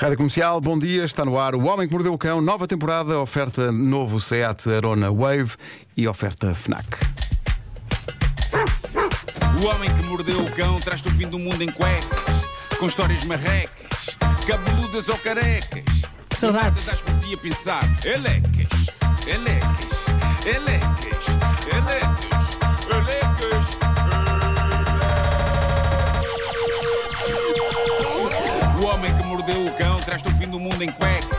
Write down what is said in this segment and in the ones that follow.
Rádio Comercial, bom dia, está no ar O Homem que Mordeu o Cão, nova temporada, oferta novo Seat Arona Wave e oferta FNAC. O homem que mordeu o cão traz-te o fim do mundo em cuecas, com histórias marrecas, cabeludas ou carecas. Saudades. Estás por ti a pensar, elecas, elecas, elecas, elecas, elecas. Mordeu o fim do mundo em cuecas.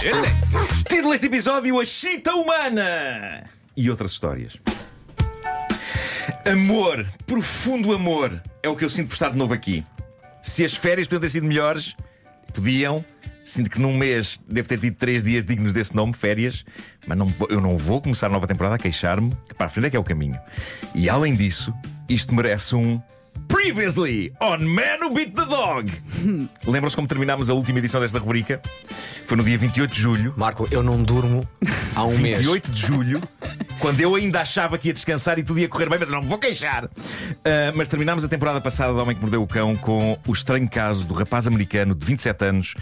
Elecas. Título deste episódio: A Chita Humana e outras histórias. Amor, profundo amor, é o que eu sinto por estar de novo aqui. Se as férias podiam ter sido melhores, podiam. Sinto que num mês devo ter tido três dias dignos desse nome, férias, mas não eu não vou começar a nova temporada a queixar-me, que para a frente é que é o caminho. E além disso, isto merece um. Previously on Man Who Beat the Dog. Lembram-se como terminámos a última edição desta rubrica? Foi no dia 28 de julho. Marco, eu não durmo há um mês. 28 de julho, quando eu ainda achava que ia descansar e tudo ia correr bem, mas eu não me vou queixar. Ah, mas terminámos a temporada passada do Homem que Mordeu o Cão com o estranho caso do rapaz americano de 27 anos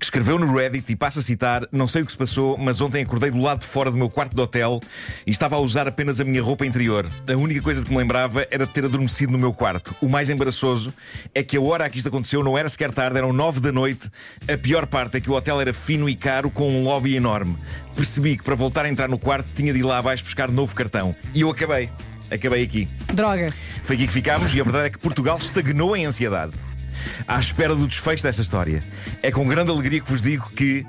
que escreveu no Reddit e passa a citar: Não sei o que se passou, mas ontem acordei do lado de fora do meu quarto de hotel e estava a usar apenas a minha roupa interior. A única coisa que me lembrava era de ter adormecido no meu quarto. O mais embaraçoso é que a hora a que isto aconteceu não era sequer tarde, eram 9 da noite. A pior parte é que o hotel era fino e caro com um lobby enorme. Percebi que para voltar a entrar no quarto tinha de ir lá abaixo buscar novo cartão. E eu acabei. Acabei aqui. Droga. Foi aqui que ficámos e a verdade é que Portugal estagnou em ansiedade. À espera do desfecho desta história. É com grande alegria que vos digo que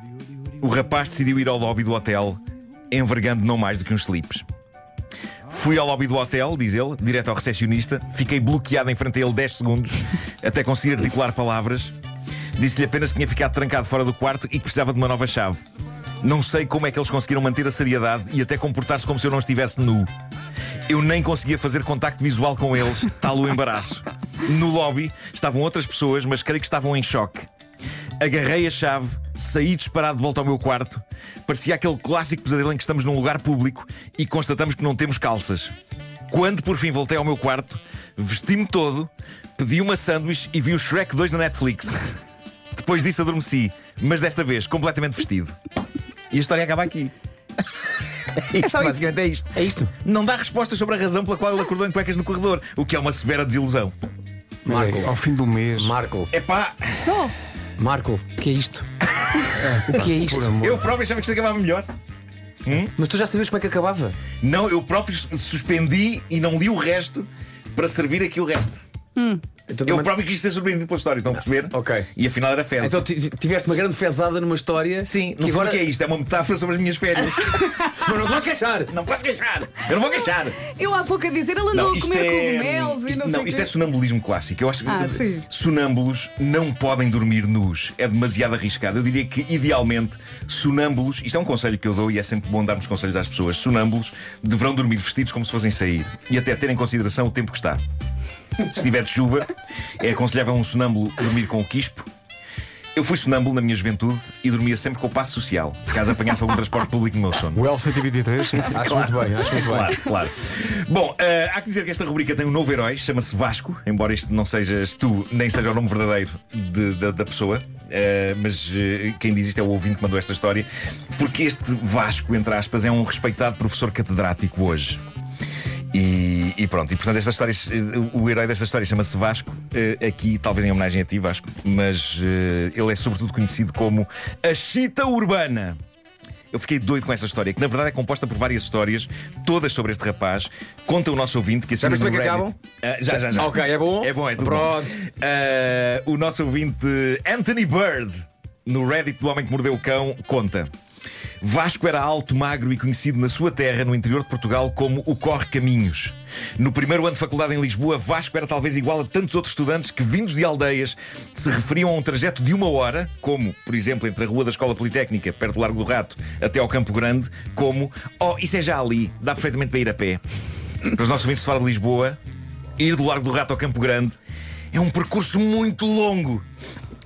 o rapaz decidiu ir ao lobby do hotel envergando não mais do que uns slips. Fui ao lobby do hotel, diz ele, direto ao recepcionista. Fiquei bloqueado em frente a ele 10 segundos até conseguir articular palavras. Disse-lhe apenas que tinha ficado trancado fora do quarto e que precisava de uma nova chave. Não sei como é que eles conseguiram manter a seriedade e até comportar-se como se eu não estivesse nu. Eu nem conseguia fazer contacto visual com eles, tal o embaraço. No lobby estavam outras pessoas, mas creio que estavam em choque. Agarrei a chave, saí disparado de volta ao meu quarto. Parecia aquele clássico pesadelo em que estamos num lugar público e constatamos que não temos calças. Quando por fim voltei ao meu quarto, vesti-me todo, pedi uma sanduíche e vi o Shrek 2 na Netflix. Depois disso adormeci, mas desta vez completamente vestido. E a história acaba aqui. Isto, só isso. basicamente é isto. É isto? Não dá respostas sobre a razão pela qual ele acordou em cuecas no corredor, o que é uma severa desilusão. Marco, Ao fim do mês. Marco, Epá, Só. Marco, o que é isto? O que é isto? eu próprio achava que isto acabava melhor. Mas tu já sabias como é que acabava? Não, eu próprio suspendi e não li o resto para servir aqui o resto. Então, Eu também- próprio quis ser surpreendido pela história, estão a perceber? Ok. E afinal era fezes. Então ti- tiveste uma grande fezada numa história. Sim, fundo agora... o que é isto? É uma metáfora sobre as minhas férias. Mas não vais queixar! não posso queixar! Eu não vou queixar! Eu há pouco a dizer, ele andou a comer cogumelos e isto, não, não, sei isto quê. é sonambulismo clássico. Eu acho que Ah, sim. sonâmbulos não podem dormir nus. É demasiado arriscado. Eu diria que, idealmente, sonâmbulos, isto é um conselho que eu dou e é sempre bom darmos conselhos às pessoas. Sonâmbulos deverão dormir vestidos como se fossem sair e até ter em consideração o tempo que está. Se estiver de chuva, é aconselhável um sonâmbulo dormir com o quispo. Eu fui sonâmbulo na minha juventude e dormia sempre com o passo social, caso apanhasse algum transporte público no meu sono. O L123, sim. Acho muito bem, acho muito bem. Claro, claro. Bom, eh, há que dizer que esta rubrica tem um novo herói, chama-se Vasco, embora isto não sejas tu, nem seja o nome verdadeiro de- da- da pessoa. Eh, mas eh, quem diz isto é o ouvinte que mandou esta história, porque este Vasco, entre aspas, é um respeitado professor catedrático hoje. E, e pronto, e portanto esta história, eh, o herói desta história chama-se Vasco, eh, aqui talvez em homenagem a ti, Vasco, mas eh, ele é sobretudo conhecido como a Chita Urbana. Eu fiquei doido com esta história, que na verdade é composta por várias histórias, todas sobre este rapaz. Conta o nosso ouvinte que Já viste no como é que Reddit. Ah, já, já, já. Ok, é bom? É bom, é tudo Pronto. bom. Ah, o nosso ouvinte Anthony Bird, no Reddit do Homem que Mordeu o Cão, conta. Vasco era alto, magro e conhecido na sua terra, no interior de Portugal, como o Corre Caminhos. No primeiro ano de faculdade em Lisboa, Vasco era talvez igual a tantos outros estudantes que, vindos de aldeias, se referiam a um trajeto de uma hora, como, por exemplo, entre a Rua da Escola Politécnica, perto do Largo do Rato, até ao Campo Grande, como, oh, isso é já ali, dá perfeitamente para ir a pé. Para os nossos ouvintes de fora de Lisboa, ir do Largo do Rato ao Campo Grande é um percurso muito longo.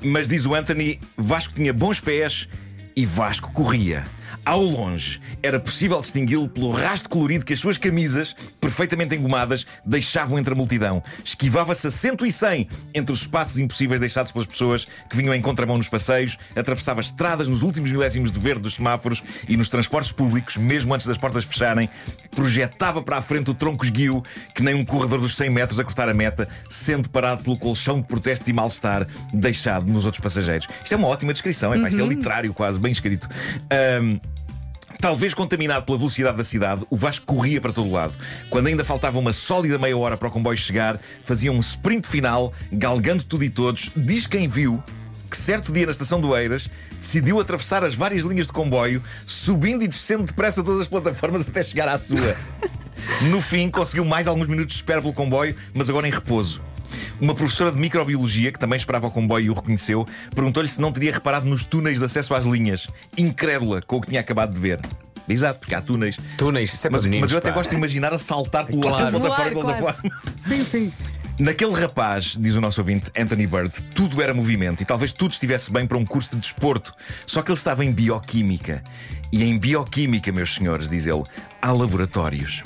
Mas diz o Anthony, Vasco tinha bons pés e Vasco corria. Ao longe, era possível distingui-lo pelo rastro colorido que as suas camisas perfeitamente engomadas, deixavam entre a multidão. Esquivava-se a cento e cem entre os espaços impossíveis deixados pelas pessoas que vinham em contramão nos passeios, atravessava estradas nos últimos milésimos de verde dos semáforos e nos transportes públicos, mesmo antes das portas fecharem, projetava para a frente o tronco esguio que nem um corredor dos 100 metros a cortar a meta, sendo parado pelo colchão de protestos e mal-estar deixado nos outros passageiros. Isto é uma ótima descrição, é, pá, isto é literário quase, bem escrito. Ahm, Talvez contaminado pela velocidade da cidade, o Vasco corria para todo lado. Quando ainda faltava uma sólida meia hora para o comboio chegar, fazia um sprint final, galgando tudo e todos. Diz quem viu que certo dia na estação do Eiras decidiu atravessar as várias linhas de comboio, subindo e descendo depressa todas as plataformas até chegar à sua. No fim, conseguiu mais alguns minutos de espera pelo comboio, mas agora em repouso. Uma professora de microbiologia, que também esperava o comboio e o reconheceu, perguntou-lhe se não teria reparado nos túneis de acesso às linhas, incrédula com o que tinha acabado de ver. Exato, porque há túneis. Túneis, isso é Mas, meninos, mas eu até pá. gosto de imaginar a saltar pelo Claro. lado da plataforma e plataforma. Sim, sim. Naquele rapaz, diz o nosso ouvinte Anthony Bird, tudo era movimento e talvez tudo estivesse bem para um curso de desporto. Só que ele estava em bioquímica. E em bioquímica, meus senhores, diz ele, há laboratórios.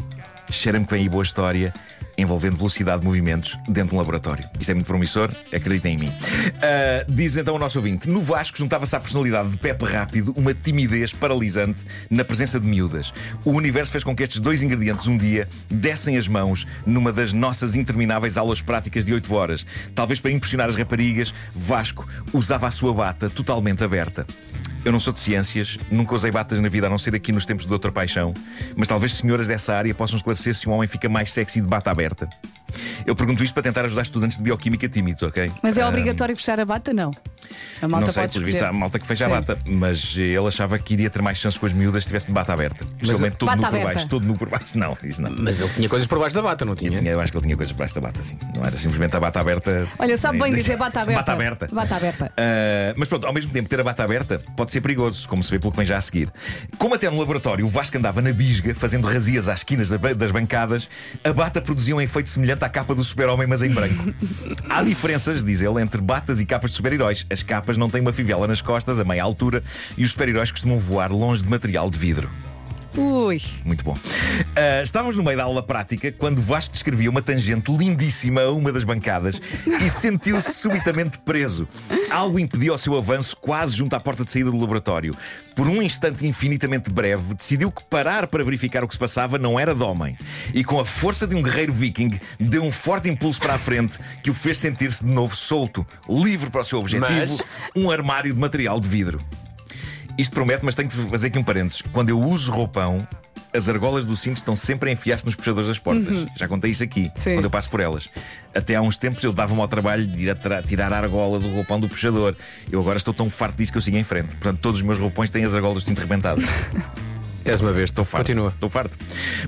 Cheira-me que vem aí boa história envolvendo velocidade de movimentos dentro de um laboratório. Isto é muito promissor, acreditem em mim. Ah, diz então o nosso ouvinte: No Vasco juntava-se à personalidade de Pepe Rápido uma timidez paralisante na presença de miúdas. O universo fez com que estes dois ingredientes um dia dessem as mãos numa das nossas intermináveis aulas práticas de 8 horas. Talvez para impressionar as raparigas, Vasco usava a sua bata totalmente aberta. Eu não sou de ciências, nunca usei batas na vida a não ser aqui nos tempos de outra paixão, mas talvez senhoras dessa área possam esclarecer se um homem fica mais sexy de bata aberta. Eu pergunto isto para tentar ajudar estudantes de bioquímica tímidos, ok? Mas é obrigatório fechar a bata? Não. A malta não sei, pode por visto, há malta que fecha a Sim. bata, mas ele achava que iria ter mais chance com as miúdas se tivesse de bata aberta. Especialmente todo Bata nu por baixo, todo nu por baixo. Não, isso não. Mas ele tinha coisas por baixo da bata, não tinha? Tinha- eu acho que ele tinha coisas para esta bata, assim. Não era simplesmente a bata aberta. Olha, sabe bem dizer bata aberta. Bata aberta. Bata aberta. Ah, mas pronto, ao mesmo tempo, ter a bata aberta pode ser perigoso, como se vê pelo que vem já a seguir. Como até no laboratório o Vasco andava na bisga, fazendo razias às esquinas da- das bancadas, a bata produzia um efeito semelhante à capa do super-homem, mas em branco. Há diferenças, diz ele, entre batas e capas de super-heróis. As capas não têm uma fivela nas costas, a meia altura, e os super-heróis costumam voar longe de material de vidro. Ui. Muito bom. Ah, estávamos no meio da aula prática quando Vasco descrevia uma tangente lindíssima a uma das bancadas e sentiu-se subitamente preso. Algo impediu o seu avanço quase junto à porta de saída do laboratório. Por um instante infinitamente breve, decidiu que parar para verificar o que se passava não era de homem. E com a força de um guerreiro viking, deu um forte impulso para a frente que o fez sentir-se de novo solto, livre para o seu objetivo, Mas- um armário de material de vidro. Isto promete, mas tenho que fazer aqui um parênteses. Quando eu uso roupão, as argolas do cinto estão sempre a enfiar-se nos puxadores das portas. Já contei isso aqui, Sim. quando eu passo por elas. Até há uns tempos eu dava-me ao trabalho de ir a tirar a argola do roupão do puxador. Eu agora estou tão farto disso que eu sigo em frente. Portanto, todos os meus roupões têm as argolas do cinto rebentadas. És uma vez, estou farto. Continua. Estou farto.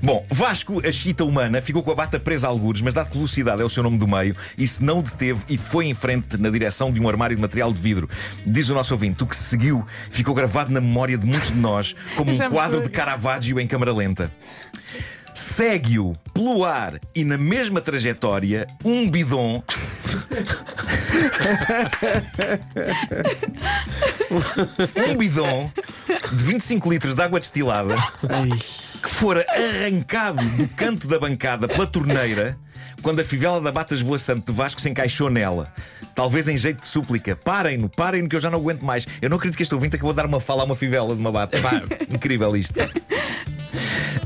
Bom, Vasco, a chita humana, ficou com a bata presa a algures, mas dado que velocidade é o seu nome do meio, e se não o deteve e foi em frente na direção de um armário de material de vidro. Diz o nosso ouvinte, o que se seguiu ficou gravado na memória de muitos de nós como um quadro de Caravaggio em câmara lenta. Segue-o pelo ar e na mesma trajetória um bidon. um bidon de 25 litros de água destilada que fora arrancado do canto da bancada pela torneira quando a fivela da bata esvoaçante de Vasco se encaixou nela. Talvez em jeito de súplica. Parem-no, parem-no que eu já não aguento mais. Eu não acredito que este ouvinte acabou de dar uma fala a uma fivela de uma bata. Pá, incrível isto.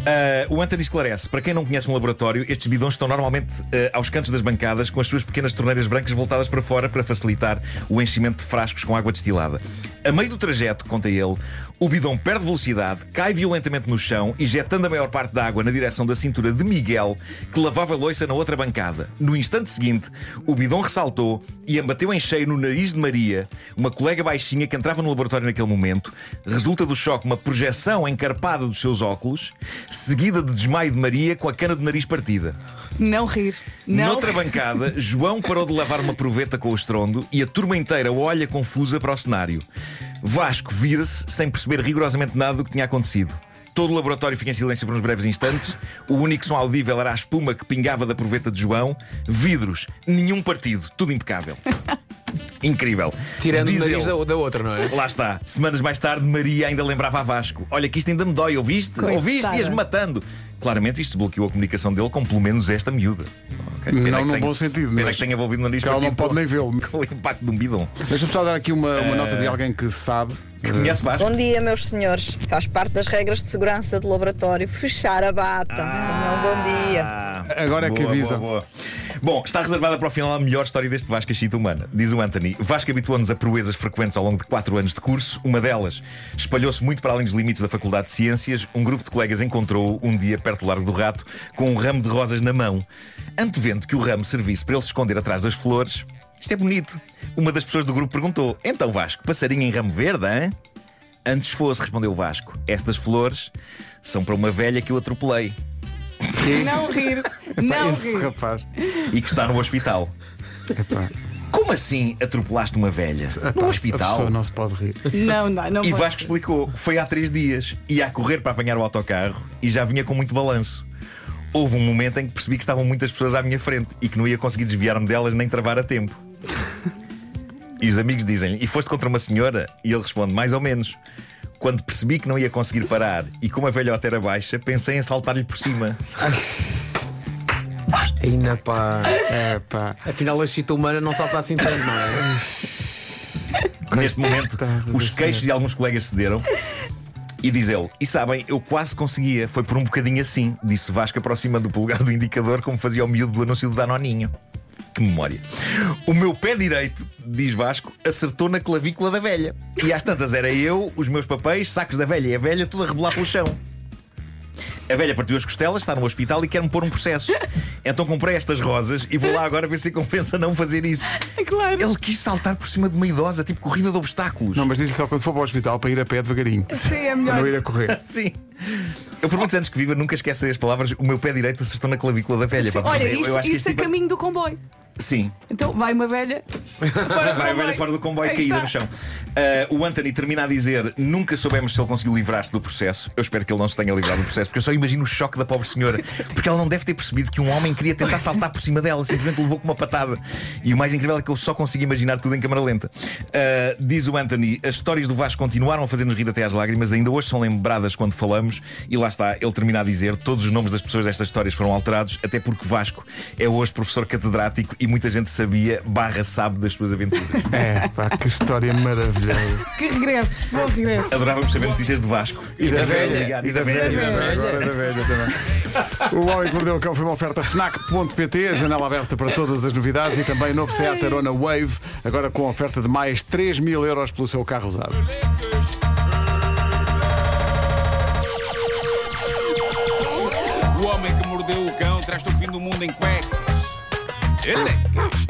Uh, o Anthony esclarece: para quem não conhece um laboratório, estes bidões estão normalmente uh, aos cantos das bancadas, com as suas pequenas torneiras brancas voltadas para fora para facilitar o enchimento de frascos com água destilada. A meio do trajeto, conta ele, o bidão perde velocidade, cai violentamente no chão, injetando a maior parte da água na direção da cintura de Miguel, que lavava a loiça na outra bancada. No instante seguinte, o bidão ressaltou e embateu em cheio no nariz de Maria, uma colega baixinha que entrava no laboratório naquele momento. Resulta do choque uma projeção encarpada dos seus óculos, seguida de desmaio de Maria com a cana do nariz partida. Não rir. Não Noutra bancada, João parou de lavar uma proveta com o estrondo e a turma inteira olha confusa para o cenário. Vasco vira-se sem perceber rigorosamente nada do que tinha acontecido. Todo o laboratório fica em silêncio por uns breves instantes. O único som audível era a espuma que pingava da proveta de João. Vidros, nenhum partido, tudo impecável. Incrível. Tirando Diz o nariz ele. da, da outra, não é? Lá está. Semanas mais tarde, Maria ainda lembrava a Vasco. Olha que isto ainda me dói, ouviste? Coitada. Ouviste? Ias-me matando. Claramente isto bloqueou a comunicação dele com pelo menos esta miúda. Não num tenha- bom sentido, Pena mas- que tenha envolvido no nariz que ela não partido pode nem vê-lo. Com o impacto de um bidon. Deixa-me só dar aqui uma, uma nota de alguém que sabe. Que conhece Vasco? Bom dia, meus senhores. Faz parte das regras de segurança do laboratório fechar a bata. Tenham um bom dia. Agora é que boa, avisam. boa, boa. Bom, está reservada para o final a melhor história deste Vasco Chita humana. Diz o Anthony: Vasco habituou-nos a proezas frequentes ao longo de 4 anos de curso. Uma delas espalhou-se muito para além dos limites da Faculdade de Ciências. Um grupo de colegas encontrou-o um dia perto do Largo do Rato com um ramo de rosas na mão. Antevendo que o ramo servisse para ele se esconder atrás das flores. Isto é bonito. Uma das pessoas do grupo perguntou: Então, Vasco, passarinho em ramo verde, hein? Antes fosse, respondeu o Vasco. Estas flores são para uma velha que eu atropelei Não rir. Não Esse rir. rapaz. e que está no hospital. Epá, Como assim atropelaste uma velha? epá, No A hospital? pessoa não se pode rir. Não, não, não E pode Vasco ser. explicou: foi há três dias. Ia a correr para apanhar o autocarro e já vinha com muito balanço. Houve um momento em que percebi que estavam muitas pessoas à minha frente e que não ia conseguir desviar-me delas nem travar a tempo. E os amigos dizem-lhe: E foste contra uma senhora? E ele responde: Mais ou menos. Quando percebi que não ia conseguir parar e como a velhota era baixa, pensei em saltar-lhe por cima. Ainda pá. É pá. Afinal, a chita humana não salta assim tanto, não é? Neste momento, Coitado os da queixos de alguns colegas cederam. E diz ele: E sabem, eu quase conseguia, foi por um bocadinho assim, disse Vasco aproximando o polegar do indicador, como fazia o miúdo do anúncio do Danoninho. Que memória. O meu pé direito, diz Vasco, acertou na clavícula da velha. E às tantas era eu, os meus papéis, sacos da velha e a velha, tudo a rebolar pelo chão. A velha partiu as costelas, está no hospital e quer-me pôr um processo. Então comprei estas rosas e vou lá agora ver se compensa não fazer isso. Claro. Ele quis saltar por cima de uma idosa, tipo corrida de obstáculos. Não, mas diz-lhe só quando for para o hospital para ir a pé devagarinho. Sim, é Para melhor. não ir a correr. Sim. Eu, por muitos anos que viva, nunca esqueço as palavras. O meu pé direito acertou na clavícula da velha. Sim, Pá, olha, eu- eu isto, isto é tipo- caminho do comboio. Sim. Então vai uma velha. Fora Vai a velha fora do comboio Aí caída está. no chão. Ah, o Anthony termina a dizer: Nunca soubemos se ele conseguiu livrar-se do processo. Eu espero que ele não se tenha livrado do processo, porque eu só imagino o choque da pobre senhora. Porque ela não deve ter percebido que um homem queria tentar saltar por cima dela, simplesmente levou com uma patada. E o mais incrível é que eu só consigo imaginar tudo em câmara lenta. Ah, diz o Anthony: As histórias do Vasco continuaram a fazer-nos rir até às lágrimas, ainda hoje são lembradas quando falamos. E lá está, ele termina a dizer: Todos os nomes das pessoas destas histórias foram alterados, até porque Vasco é hoje professor catedrático e muita gente sabia, barra sabe das suas aventuras. É pá, que história maravilhosa. Que regresso. Bom regresso. Adorávamos saber notícias de Vasco. E da velha. E da velha. da velha. Agora da velha também. O Homem que Mordeu o Cão foi uma oferta FNAC.pt, janela aberta para todas as novidades e também novo Seat Arona Wave, agora com oferta de mais 3 mil euros pelo seu carro usado. O homem que mordeu o cão traz-te o fim do mundo em cuecas. Elecas.